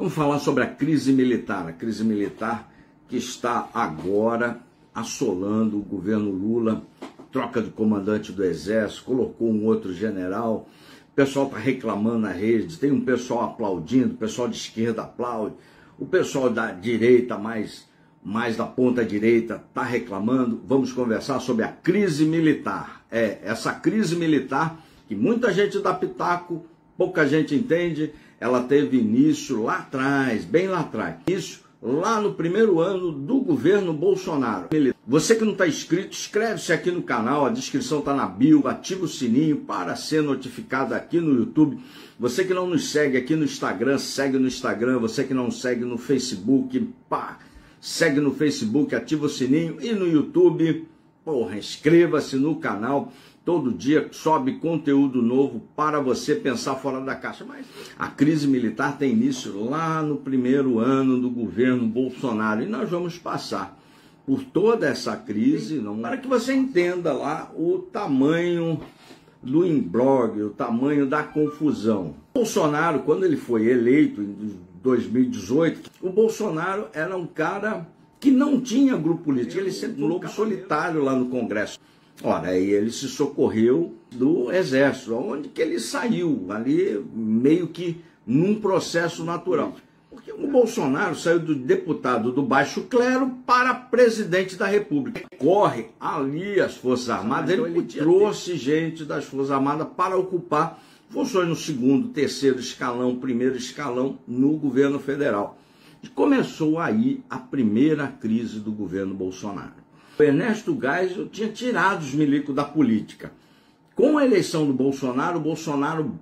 Vamos falar sobre a crise militar, a crise militar que está agora assolando o governo Lula, troca de comandante do exército, colocou um outro general, o pessoal está reclamando na rede, tem um pessoal aplaudindo, o pessoal de esquerda aplaude, o pessoal da direita, mais, mais da ponta direita, está reclamando. Vamos conversar sobre a crise militar. É, essa crise militar que muita gente dá pitaco, pouca gente entende, ela teve início lá atrás, bem lá atrás. Isso lá no primeiro ano do governo Bolsonaro. Você que não está inscrito, inscreve-se aqui no canal, a descrição está na bio, ativa o sininho para ser notificado aqui no YouTube. Você que não nos segue aqui no Instagram, segue no Instagram. Você que não segue no Facebook, pá, segue no Facebook, ativa o sininho. E no YouTube, porra, inscreva-se no canal Todo dia sobe conteúdo novo para você pensar fora da caixa. Mas a crise militar tem início lá no primeiro ano do governo Bolsonaro e nós vamos passar por toda essa crise não, para que você entenda lá o tamanho do imbróglio, o tamanho da confusão. Bolsonaro, quando ele foi eleito em 2018, o Bolsonaro era um cara que não tinha grupo político, ele sempre um lobo solitário lá no Congresso. Ora, aí ele se socorreu do exército, onde que ele saiu, ali meio que num processo natural. Porque o Bolsonaro saiu do deputado do baixo clero para presidente da República. Corre ali as Forças Armadas, então ele trouxe gente das Forças Armadas para ocupar funções no segundo, terceiro escalão, primeiro escalão no governo federal. E começou aí a primeira crise do governo Bolsonaro. O Ernesto Geisel tinha tirado os milicos da política. Com a eleição do Bolsonaro, o Bolsonaro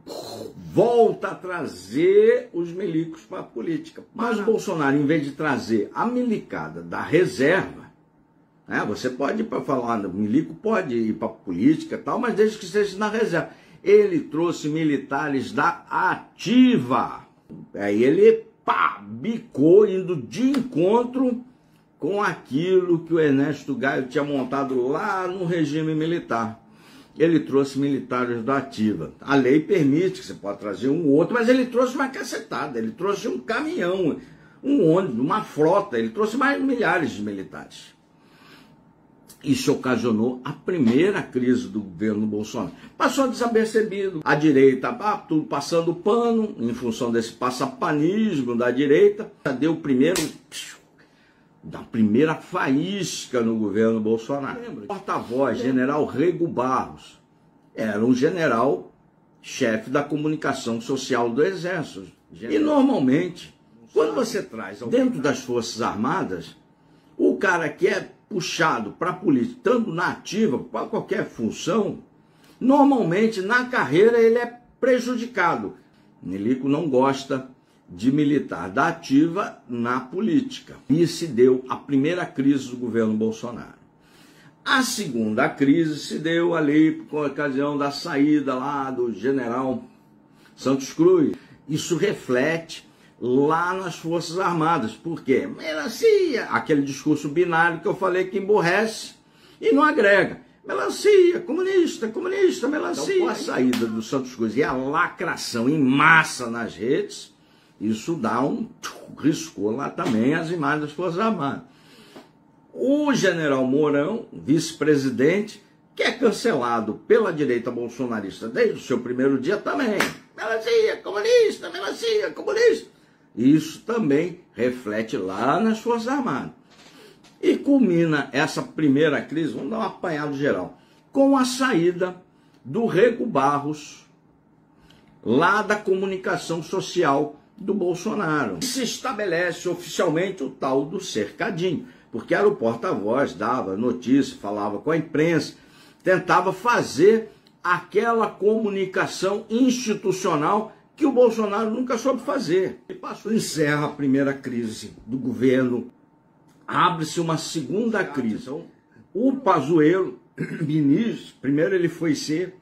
volta a trazer os milicos para a política. Mas o Bolsonaro, em vez de trazer a milicada da reserva, né, você pode ir para falar, o milico pode ir para a política e tal, mas desde que esteja na reserva. Ele trouxe militares da ativa. Aí ele pá, bicou, indo de encontro com aquilo que o Ernesto Gaio tinha montado lá no regime militar. Ele trouxe militares da ativa. A lei permite que você pode trazer um outro, mas ele trouxe uma cacetada, ele trouxe um caminhão, um ônibus, uma frota, ele trouxe mais milhares de militares. Isso ocasionou a primeira crise do governo Bolsonaro. Passou desapercebido. A direita, ah, tudo passando pano, em função desse passapanismo da direita, deu o primeiro da primeira faísca no governo Bolsonaro. O porta-voz, general Rego Barros, era um general chefe da comunicação social do Exército. E normalmente, quando você traz dentro das Forças Armadas, o cara que é puxado para a política, tanto na ativa, para qualquer função, normalmente na carreira ele é prejudicado. Nilico não gosta de militar da ativa na política. E se deu a primeira crise do governo Bolsonaro. A segunda crise se deu ali por ocasião da saída lá do general Santos Cruz. Isso reflete lá nas Forças Armadas. Por quê? Melancia, aquele discurso binário que eu falei que emborrece e não agrega. Melancia, comunista, comunista, melancia. Então, com a saída do Santos Cruz e a lacração em massa nas redes, isso dá um riscou lá também as imagens das Forças Armadas. O general Mourão, vice-presidente, que é cancelado pela direita bolsonarista desde o seu primeiro dia também. Melancia, comunista, melancia, comunista. Isso também reflete lá nas Forças Armadas. E culmina essa primeira crise, vamos dar um apanhado geral, com a saída do Rego Barros, lá da comunicação social do Bolsonaro. Se estabelece oficialmente o tal do cercadinho, porque era o porta-voz, dava notícia, falava com a imprensa, tentava fazer aquela comunicação institucional que o Bolsonaro nunca soube fazer. E passou, encerra a primeira crise do governo, abre-se uma segunda crise. O Pazuello, ministro, primeiro ele foi ser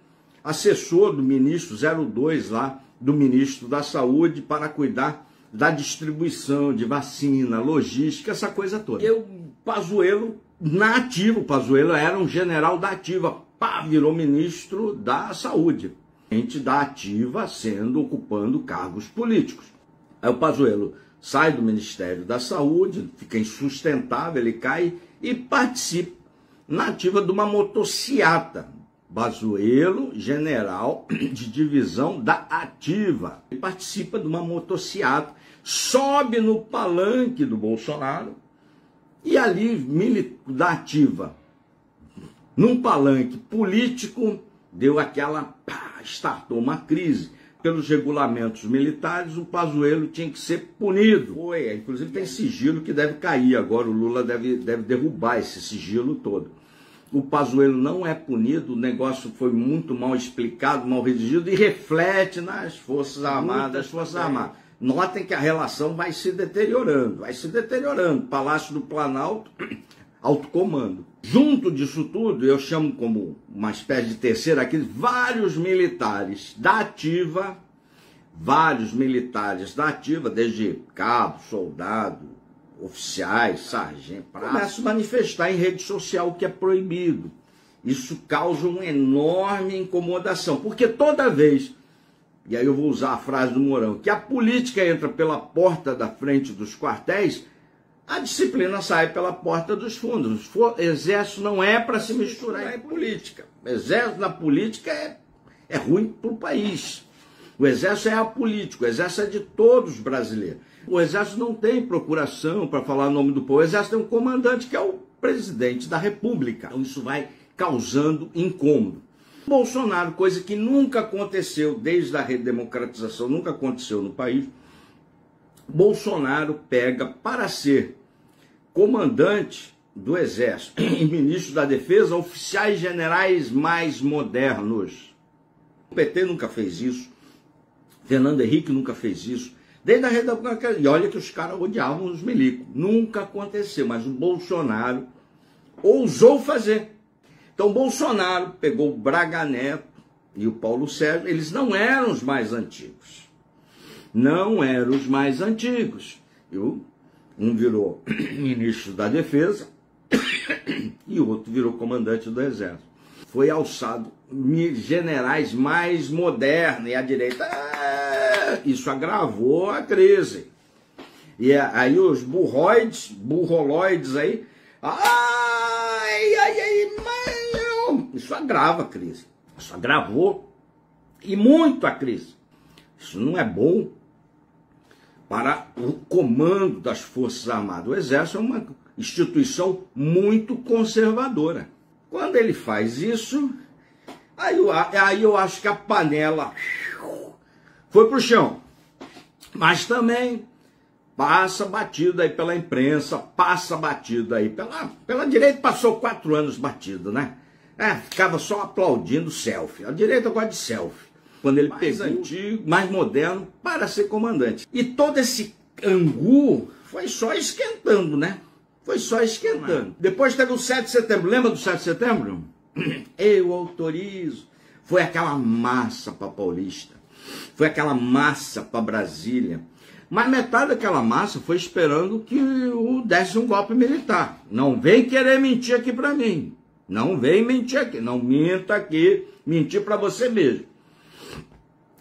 assessor do ministro 02 lá, do ministro da Saúde para cuidar da distribuição de vacina, logística, essa coisa toda. E o Pazuello, na ativa, o Pazuello era um general da ativa, pá, virou ministro da Saúde. Gente da ativa sendo, ocupando cargos políticos. Aí o Pazuello sai do Ministério da Saúde, fica insustentável, ele cai e participa na ativa de uma motociata. Bazuelo, general de divisão da ativa. Ele participa de uma motociata, sobe no palanque do Bolsonaro e ali, da ativa, num palanque político, deu aquela, pá, startou uma crise pelos regulamentos militares, o Pazuello tinha que ser punido. Foi, inclusive tem sigilo que deve cair agora, o Lula deve, deve derrubar esse sigilo todo. O Pazuello não é punido, o negócio foi muito mal explicado, mal redigido e reflete nas Forças Armadas, as Forças Armadas. Notem que a relação vai se deteriorando, vai se deteriorando. Palácio do Planalto, alto comando. Junto disso tudo, eu chamo como uma espécie de terceira aqui, vários militares da ativa, vários militares da ativa, desde cabo, soldado, oficiais, sargento, começam a manifestar em rede social o que é proibido. Isso causa uma enorme incomodação, porque toda vez, e aí eu vou usar a frase do Mourão, que a política entra pela porta da frente dos quartéis, a disciplina sai pela porta dos fundos. Exército não é para se misturar em política. Exército na política é, é ruim para o país. O exército é apolítico, o exército é de todos os brasileiros. O exército não tem procuração para falar o nome do povo. O exército tem um comandante que é o presidente da república. Então isso vai causando incômodo. Bolsonaro, coisa que nunca aconteceu desde a redemocratização, nunca aconteceu no país, Bolsonaro pega para ser comandante do Exército e ministro da Defesa oficiais generais mais modernos. O PT nunca fez isso. Fernando Henrique nunca fez isso. Desde a redemocratização. E olha que os caras odiavam os milicos. Nunca aconteceu, mas o Bolsonaro ousou fazer. Então, Bolsonaro pegou o Braga Neto e o Paulo Sérgio, eles não eram os mais antigos não eram os mais antigos. Um virou ministro da Defesa e outro virou comandante do Exército. Foi alçado generais mais modernos e a direita. Ah, isso agravou a crise. E aí os burroides, burroloides aí. Ai, ai, ai, isso agrava a crise. Isso agravou e muito a crise. Isso não é bom para o comando das Forças Armadas. O Exército é uma instituição muito conservadora. Quando ele faz isso, aí eu, aí eu acho que a panela foi para o chão. Mas também passa batido aí pela imprensa, passa batido aí pela, pela direita, passou quatro anos batido, né? É, ficava só aplaudindo selfie. A direita gosta de selfie quando ele mais pegou antigo, mais moderno, para ser comandante. E todo esse angu foi só esquentando, né? Foi só esquentando. Depois teve o 7 de setembro. Lembra do 7 de setembro? Eu autorizo. Foi aquela massa para Paulista. Foi aquela massa para Brasília. Mas metade daquela massa foi esperando que o desse um golpe militar. Não vem querer mentir aqui para mim. Não vem mentir aqui. Não minta aqui. Mentir para você mesmo.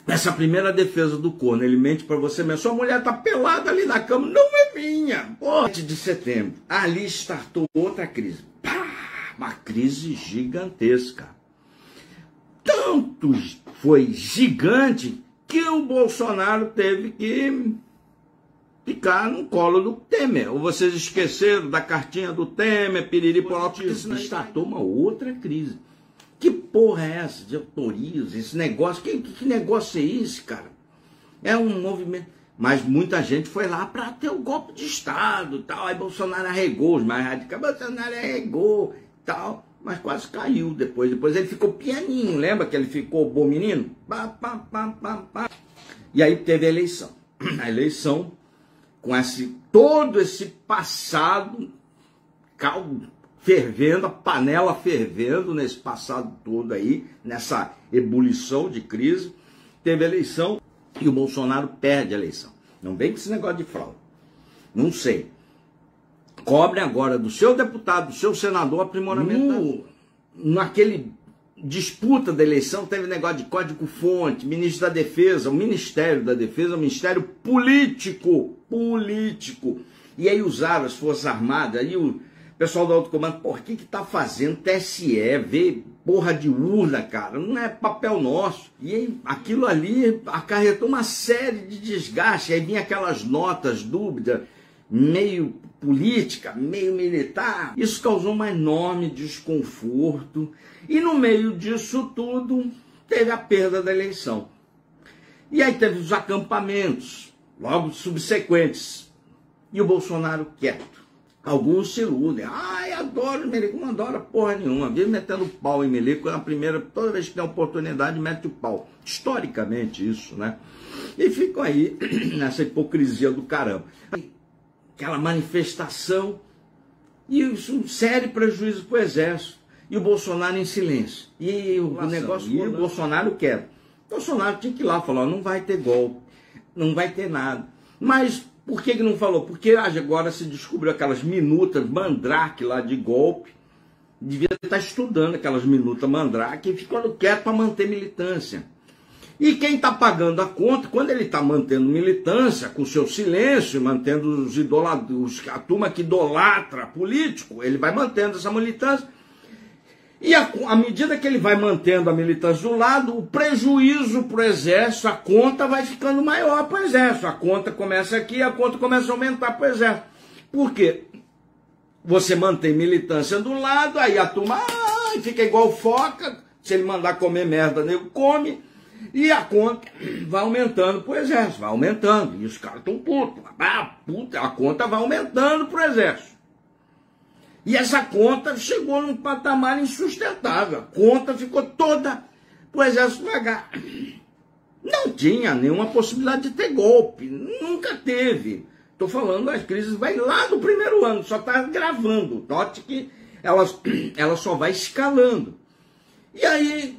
Essa primeira defesa do corno, ele mente para você mesmo. Sua mulher tá pelada ali na cama, não é minha. 8 de setembro, ali startou outra crise. Pá, uma crise gigantesca. Tanto foi gigante que o Bolsonaro teve que ficar no colo do Temer. Ou vocês esqueceram da cartinha do Temer, piriri, poró, porque senão startou uma outra crise. Porra é essa de autorias, esse negócio? Que, que negócio é esse, cara? É um movimento. Mas muita gente foi lá para ter o golpe de Estado tal. Aí Bolsonaro arregou, os mais radicais, Bolsonaro arregou tal. Mas quase caiu depois. Depois ele ficou pianinho, lembra que ele ficou bom menino? Pá, pá, pá, pá, pá. E aí teve a eleição. A eleição com esse, todo esse passado caldo fervendo, a panela fervendo nesse passado todo aí, nessa ebulição de crise. Teve eleição e o Bolsonaro perde a eleição. Não vem com esse negócio de fraude. Não sei. Cobre agora do seu deputado, do seu senador, aprimoramento. No, naquele disputa da eleição teve negócio de código-fonte, ministro da Defesa, o Ministério da Defesa um ministério político, político. E aí usaram as Forças Armadas, aí o pessoal do alto comando, por que que tá fazendo TSE, vê porra de urna, cara, não é papel nosso. E aí, aquilo ali acarretou uma série de desgastes, aí vinha aquelas notas, dúvida, meio política, meio militar. Isso causou um enorme desconforto e no meio disso tudo teve a perda da eleição. E aí teve os acampamentos, logo subsequentes, e o Bolsonaro quieto. Alguns se iludem. Ai, adoro Melico. Não adora porra nenhuma. Vive metendo pau em Melico. Na primeira, toda vez que tem oportunidade, mete o pau. Historicamente isso, né? E ficam aí nessa hipocrisia do caramba aquela manifestação, e isso um sério prejuízo para o Exército. E o Bolsonaro em silêncio. E o negócio. E o Bolsonaro quer. O Bolsonaro tinha que ir lá falar: não vai ter golpe, não vai ter nada. Mas por que, que não falou? Porque agora se descobriu aquelas minutas mandrake lá de golpe. Devia estar estudando aquelas minutas mandrake e ficando quieto para manter militância. E quem está pagando a conta, quando ele está mantendo militância, com seu silêncio, mantendo os idolatros, a turma que idolatra político, ele vai mantendo essa militância. E à medida que ele vai mantendo a militância do lado, o prejuízo para o exército, a conta vai ficando maior para o exército. A conta começa aqui, a conta começa a aumentar para o exército. Por quê? Você mantém militância do lado, aí a turma ah, fica igual foca. Se ele mandar comer merda, nego come e a conta vai aumentando para o exército, vai aumentando. E os caras estão putos. Ah, a conta vai aumentando para o exército. E essa conta chegou num patamar insustentável. A conta ficou toda para o exército pagar. Não tinha nenhuma possibilidade de ter golpe. Nunca teve. Estou falando, as crises vai lá do primeiro ano, só está gravando. Note que ela, ela só vai escalando. E aí,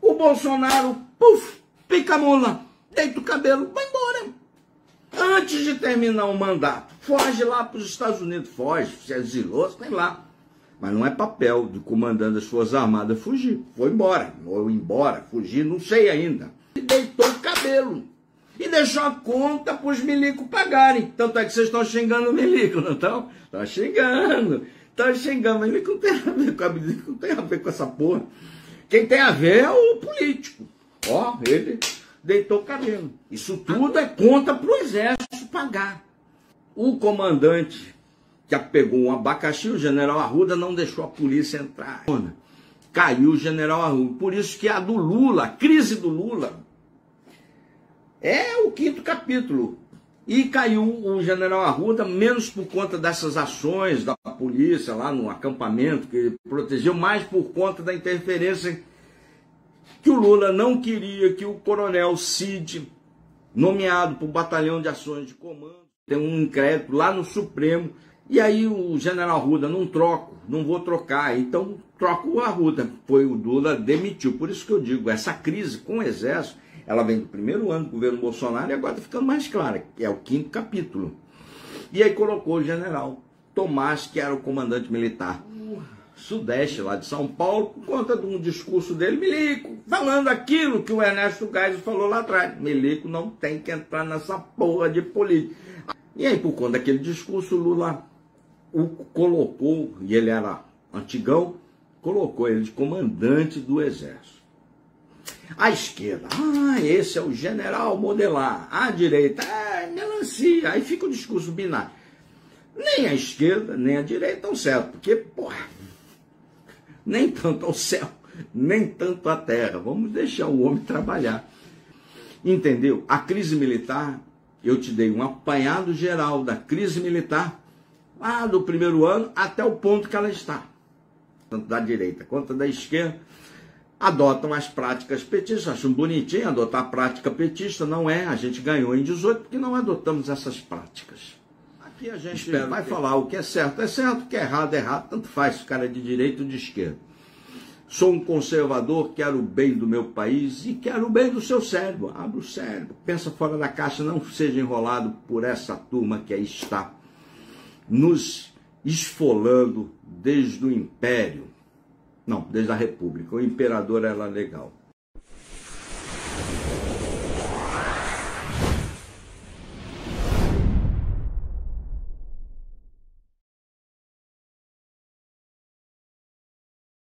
o Bolsonaro puf, pica a mula, deita o cabelo, vai embora. Antes de terminar o mandato, foge lá para os Estados Unidos, foge, se exilou, sei lá. Mas não é papel do comandante das Forças Armadas fugir. Foi embora, ou embora, fugir, não sei ainda. E deitou o cabelo. E deixou a conta para os milicos pagarem. Tanto é que vocês estão xingando o milico, não estão? Estão xingando. Estão xingando. O milico não tem a ver com a milico, não tem a ver com essa porra. Quem tem a ver é o político. Ó, ele deitou o cabelo. Isso tudo é conta para o exército pagar. O comandante que pegou um abacaxi, o general Arruda, não deixou a polícia entrar. Caiu o general Arruda. Por isso que a do Lula, a crise do Lula, é o quinto capítulo. E caiu o general Arruda, menos por conta dessas ações da polícia lá no acampamento, que protegeu, mais por conta da interferência que o Lula não queria que o coronel Cid, nomeado para o batalhão de ações de comando, tem um incrédito lá no Supremo, e aí o general Arruda, não troco, não vou trocar, então troco o Arruda. Foi o Lula demitiu. Por isso que eu digo, essa crise com o Exército, ela vem do primeiro ano do governo Bolsonaro e agora está ficando mais clara, que é o quinto capítulo. E aí colocou o general Tomás, que era o comandante militar Sudeste, lá de São Paulo, por conta de um discurso dele, Milico, falando aquilo que o Ernesto Geisel falou lá atrás. Milico não tem que entrar nessa porra de política. E aí, por conta daquele discurso, Lula o colocou, e ele era antigão, colocou ele de comandante do exército. A esquerda, ah, esse é o general modelar. A direita, ah, melancia. Aí fica o discurso binário. Nem a esquerda, nem a direita estão certo, porque, porra, nem tanto ao céu, nem tanto à terra. Vamos deixar o homem trabalhar. Entendeu? A crise militar, eu te dei um apanhado geral da crise militar, lá do primeiro ano até o ponto que ela está. Tanto da direita quanto da esquerda, adotam as práticas petistas. Acham bonitinho adotar a prática petista, não é. A gente ganhou em 18 porque não adotamos essas práticas. Aqui a gente Espero vai que... falar o que é certo é certo, o que é errado é errado, tanto faz cara é de direita ou de esquerda. Sou um conservador, quero o bem do meu país e quero o bem do seu cérebro. Abra o cérebro, pensa fora da caixa, não seja enrolado por essa turma que aí está nos esfolando desde o império. Não, desde a República. O imperador era legal.